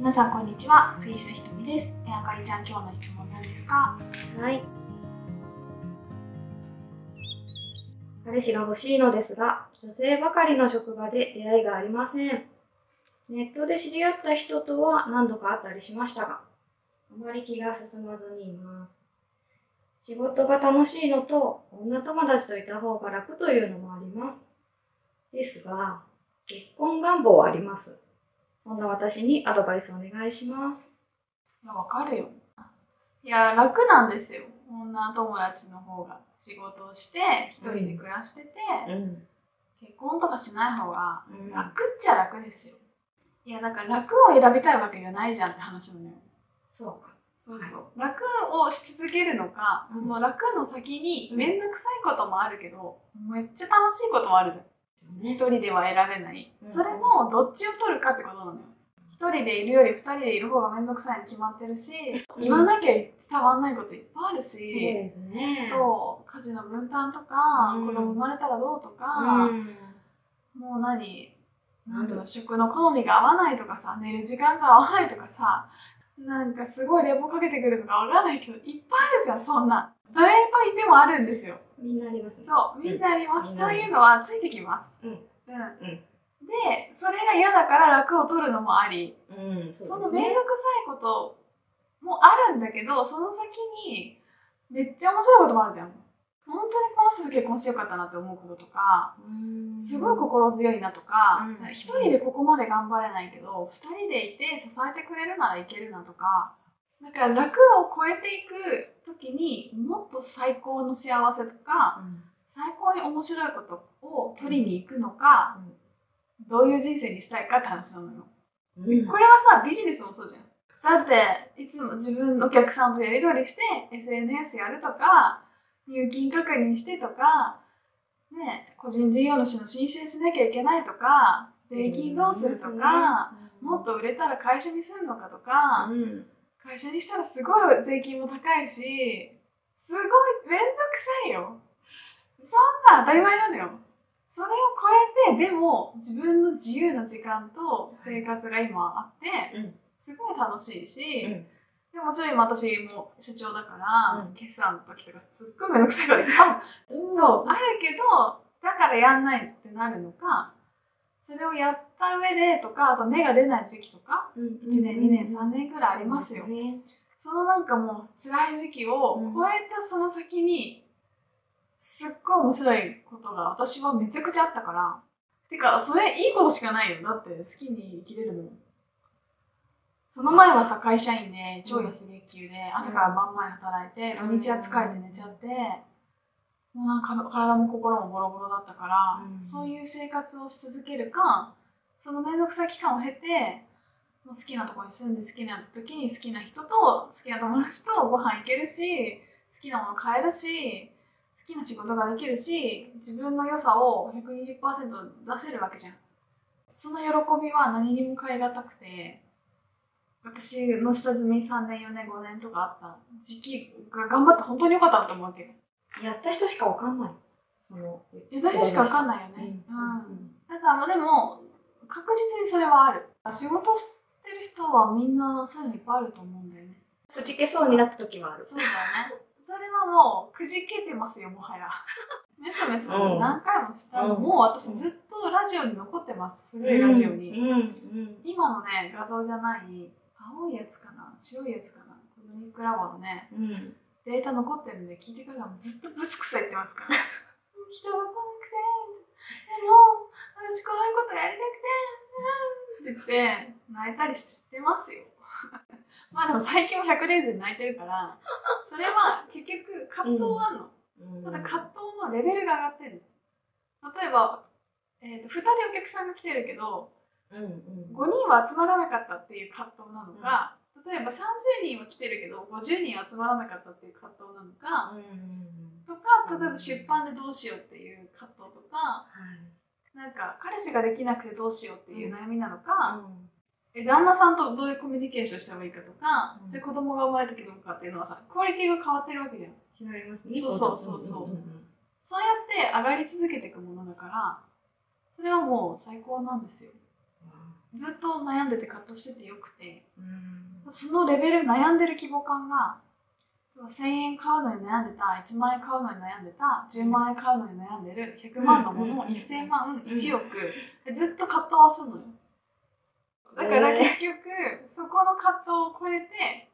皆さんこんにちは杉下ひとみですえあかりちゃん今日の質問なんですかはい。彼氏が欲しいのですが、女性ばかりの職場で出会いがありません。ネットで知り合った人とは何度かあったりしましたが、あまり気が進まずにいます。仕事が楽しいのと、女友達といた方が楽というのもあります。ですが、結婚願望はあります。そんな私にアドバイスお願いします。いやわかるよ。いや楽なんですよ。女友達の方が。仕事をして一人で暮らしてて、うん。結婚とかしない方がうん。楽っちゃ楽ですよ。いやだから楽を選びたいわけじゃないじゃんって話なのよ。そう。か。そうそう、楽をし続けるのか、うん。その楽の先に面倒くさいこともあるけど、めっちゃ楽しいこともあるじゃん一人では選べない、うん。それのどっちを取るかってことなのよ。一人でいるより二人でいる方が面倒くさいに決まってるし、うん。言わなきゃ伝わんないこといっぱいあるし、そうですね。そう家事の分担とか、うん。子供生まれたらどうとか、うん。もう何なんだろうう食の好みが合わないとかさ寝る時間が合わないとかさなんかすごいレポかけてくるとかわかんないけどいっぱいあるじゃんそんな誰といてもあるんですよ。みんなありますね。そうみんなあります、うん。そういうのはついてきます。うん。うん、んでそれが嫌だから楽を取るのもあり。うん、その面倒くさいこともあるんだけどその先にめっちゃ面白いこともあるじゃん。本当にこの人と結婚してよかったなって思うこととかすごい心強いなとかうん。一、人でここまで頑張れないけど二人でいて支えてくれるならいけるなとかだから楽を超えていく時にもっと最高の幸せとか最高に面白いことを取りに行くのか、どういう人生にしたいかって話なのよ。うん。これはさビジネスもそうじゃん。だっていつも自分のお客さんとやり取りして SNS やるとか入金確認してとか、ね、個人事業主の申請しなきゃいけないとか税金どうするとか、もっと売れたら会社にするのかとか、うん。会社にしたらすごい税金も高いしすごいめんどくさいよ。そんな当たり前なのよ。それを超えてでも自分の自由な時間と生活が今あって、うん。すごい楽しいし、うん。でもちろん今私も社長だから、うん。決算の時とかすっごいめんどくさいこといっぱいそうあるけどだからやんないってなるのかそれをやった上でとかあと芽が出ない時期とかうん。1年2年3年ぐらいありますよ、ね。そのなんかもう辛い時期を超えたその先にすっごい面白いことが私はめちゃくちゃあったから。てかそれいいことしかないよ。だって好きに生きれるも。んその前はさ会社員で超安月給で朝から晩まで働いて土日は疲れて寝ちゃってなんか体も心もボロボロだったから、うん。そういう生活をし続けるかその面倒くさい期間を経て好きなところに住んで好きな時に好きな人と好きな友達とご飯行けるし好きなもの買えるし好きな仕事ができるし自分の良さを120%出せるわけじゃん。その喜びは何にも代え難くて私の下積み3年4年5年とかあった時期が頑張って本当に良かったなと思うわけやった人しかわかんない。その。いや私しか分かんない。よね、うん。うんだからまあでも確実にそれはある仕事してる人はみんなそういうのいっぱいあると思うんだよねくじけそうになった時はある。そうだよねそれはもうくじけてますよもはやメソメソうん何回もしたの、うんもう私ずっとラジオに残ってます古いラジオに、うん。うん。今のね画像じゃない青いやつかな白いやつかなコズミックラボのねうん。データ残ってるんで聞いてくださいずっとブツくさ言ってますから 人が来なくてでも私こういうことやりたくてって言って泣いたりしてますよ まあでも最近は100デイズで泣いてるからそれは結局葛藤があるの、うん。ただ葛藤のレベルが上がってるの例えば、えー、と2人お客さんが来てるけどうん。うん。5人は集まらなかったっていう葛藤なのか、例えば30人は来てるけど50人は集まらなかったっていう葛藤なのか、うん。とか例えば出版でどうしようっていう葛藤とかはい。なんか彼氏ができなくてどうしようっていう悩みなのか、うん。え旦那さんとどういうコミュニケーションした方がいいかとか、うん。じゃあ子供が生まれた時どうかっていうのはさクオリティが変わってるわけじゃん。違いますね。そうそうそうそう。んんそうやって上がり続けていくものだからそれはもう最高なんですよ。ずっと悩んでて葛藤しててよくてそのレベル悩んでる規模感が1000円買うのに悩んでた1万円買うのに悩んでた10万円買うのに悩んでる100万のものをうん1000万1億でずっと葛藤はするのよ。だから結局そこの葛藤を超えて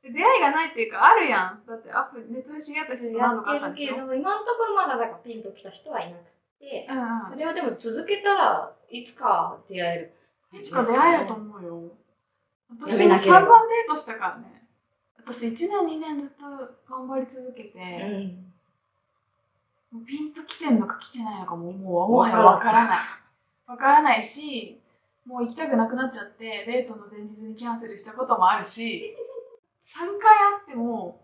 で出会いがないっていうかあるやん。だってアプリネットで知り合った人と何度かあったんでしょ？今のところまだだからピンときた人はいなくて、うんうん。それをでも続けたらいつか出会える。いつか出会えると思うよ。や私もめなければ散々デートしたからね。私1年2年ずっと頑張り続けて、うピンと来てんのか来てないのかももうもはやわからない。わからないし、もう行きたくなくなっちゃって、デートの前日にキャンセルしたこともあるし、3回あっても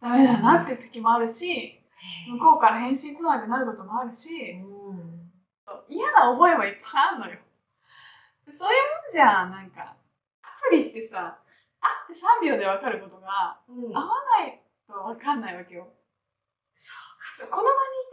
ダメだなって時もあるし、向こうから返信来なくなることもあるし、うん。嫌な思いはいっぱいあるのよ。そういうもんじゃん、なんか。アプリってさ、会って3秒で分かることが、うん合わないと分かんないわけよ。そうこの場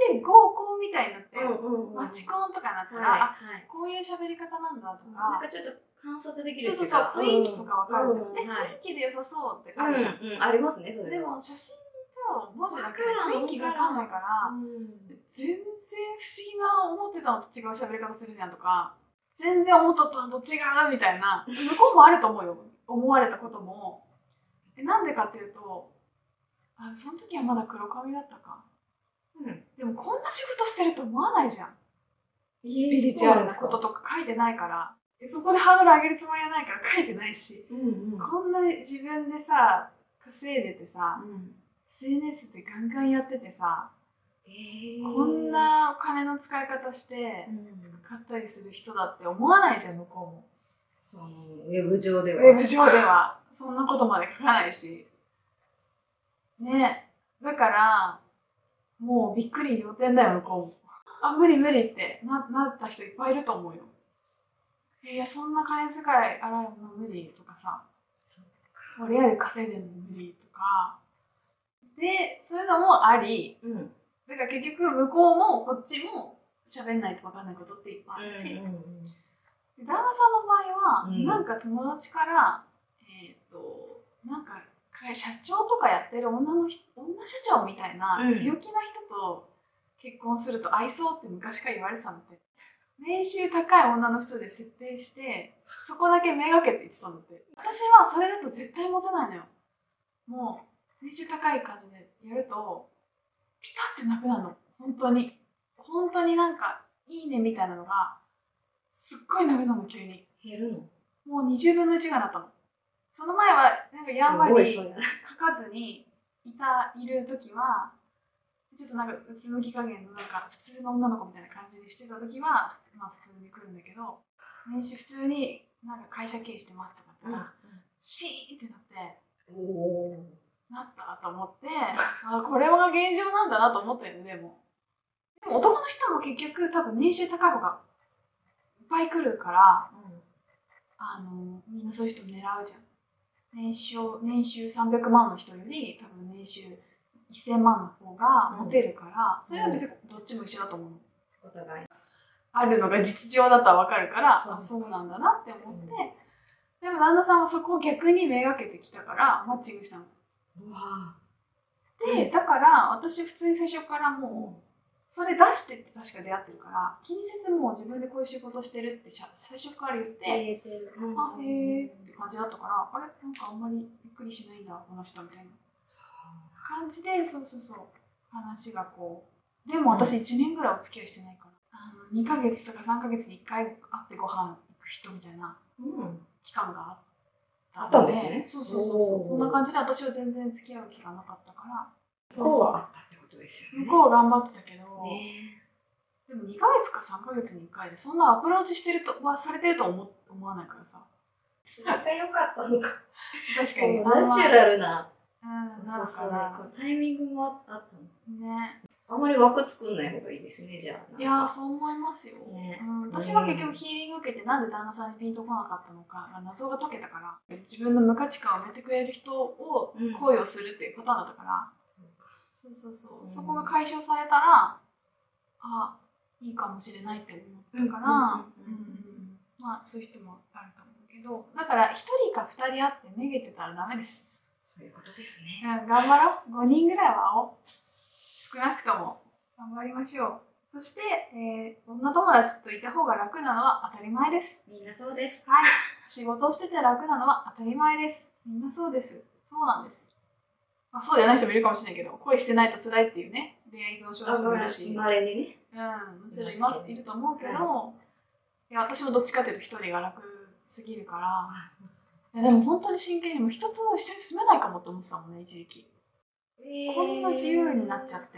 にいて合コンみたいになって、うんうんうん。マチコンとかになったら、はいあはい。こういう喋り方なんだとか、なんかちょっと観察できるそうそうそう、雰囲気とか分かるじゃん。で、うんはい雰囲気で良さそうってあるじゃん。うんうん、ありますね、それでは。も写真と文字だけで雰囲気が分かんないから、うん全然不思議な思ってたのと違う喋り方するじゃんとか全然思っとったのと違うみたいな向こうもあると思うよ。思われたことも。えなんでかっていうとあその時はまだ黒髪だったか。うん。でもこんな仕事してると思わないじゃん。ススピリチュアルなこととか書いてないから。でそこでハードル上げるつもりはないから書いてないし。うんうん。こんな自分でさ稼いでてさうん、SNS でガンガンやっててさえーこん、なお金の使い方してうん、買ったりする人だって思わないじゃん向こうも。そのウェブ上では。ウェブ上では。そんなことまで書かないし。ね。だからもうびっくり仰天だよ向こうも。あ無理無理って。ななった人いっぱいいると思うよ。いやそんな金遣い荒いもの無理とかさ。そうリアル稼いでるの無理とか。でそういうのもありうん。だから結局向こうもこっちも喋んないと分かんないことっていっぱいあるし、うんうんで旦那さんの場合は、うん。なんか友達からえっ、となんか会社長とかやってる女の人女社長みたいなうん。強気な人と結婚すると愛想って昔から言われてたのって年収高い女の人で設定してそこだけめがけて言ってたのって。私はそれだと絶対モテないのよ。もう年収高い感じでやるとピタってなくなるの。本当に。本当になんかいいねみたいなのがすっごいなくなるの急に。減るの？もう20分の1がなったの。その前はなんかやんわり書かずにいたいる時はちょっとなんかうつむき加減のなんか普通の女の子みたいな感じにしてた時は、まあ、普通に来るんだけど年収普通になんか会社経営してますとかって言ったら、シーンってなって。おおなったと思って あこれが現状なんだなと思ったよねでも。でも男の人も結局多分年収高い方がいっぱい来るからあのみんなそういう人狙うじゃん。年収年収300万の人より多分年収1000万の方がモテるから、それは別にどっちも一緒だと思うの。お互い。あるのが実情だとは分かるからそう。あそうなんだなって思って、うん。でも旦那さんはそこを逆にめがけてきたからマッチングしたの。うわでだから私普通に最初からもうそれ出してって確か出会ってるから気にせずもう自分でこういう仕事してるって最初から言って、えてる。あへえって感じだったからあれ？なんかあんまりびっくりしないんだこの人みたいな。感じでそうそうそう話がこうでも私1年ぐらいお付き合いしてないからあの2ヶ月とか3ヶ月に1回会ってご飯行く人みたいなうん。期間があったあったんですね。そうそうそうそう。そんな感じで私は全然付き合う気がなかったから。こうはあったってことですよね。向こうは頑張ってたけど、ね。でも2ヶ月か3ヶ月に1回でそんなアプローチしてるとはされてると思思わないからさ。それが良かったのか。確かに。ナチュラルな。うんなのそう。そうかタイミングもあったの。ね。あんまり枠作んない方がいいですねじゃあ。いやーそう思いますよ、ね。うん、私は結局ヒーリング受けてなんで旦那さんにピンとこなかったのか謎が解けたから自分の無価値観を埋めてくれる人をうん。恋をするっていうパターンだったから、そうそうそう、うん。そこが解消されたらあいいかもしれないって思ったから、うんうんうんまあそういう人もあると思うけけどだから1人か2人会ってめげてたらダメです、そういうことですね。うん、頑張ろう。5人ぐらいは会おう。少なくとも。頑張りましょうそして、えー女友達といた方が楽なのは当たり前です。みんなそうです。はい。仕事をしてて楽なのは当たり前です。みんなそうです。そうなんです。まあ、そうじゃない人もいるかもしれないけど恋してないと辛いっていうね。恋愛依存症の人もいるし。まれにね。うん、もちろんいます。いると思うけど、い、や私もどっちかというと一人が楽すぎるから。いやでも本当に真剣にもう人と一緒に住めないかもって思ってたもんね一時期、こんな自由になっちゃって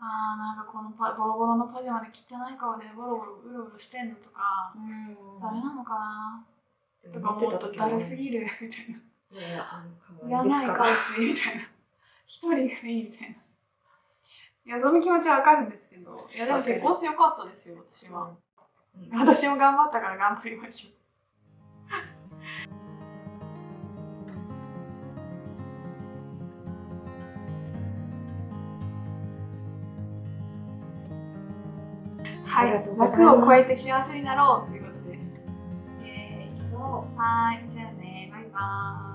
あーなんかこのパボロボロのパジャマで汚い顔でボロボロうろうろしてんのとか、うん。ダメなのかな？うんとか思うとだるすぎるみたいな。いやいや、あの、いらないか彼氏みたいな。一人がいいみたいな。いやその気持ちはわかるんですけどいやでも結婚してよかったですよ私は、うん。私も頑張ったから頑張りましょうはい。枠を超えて幸せになろうということです。イエーはーい、じゃあね、バイバーイ。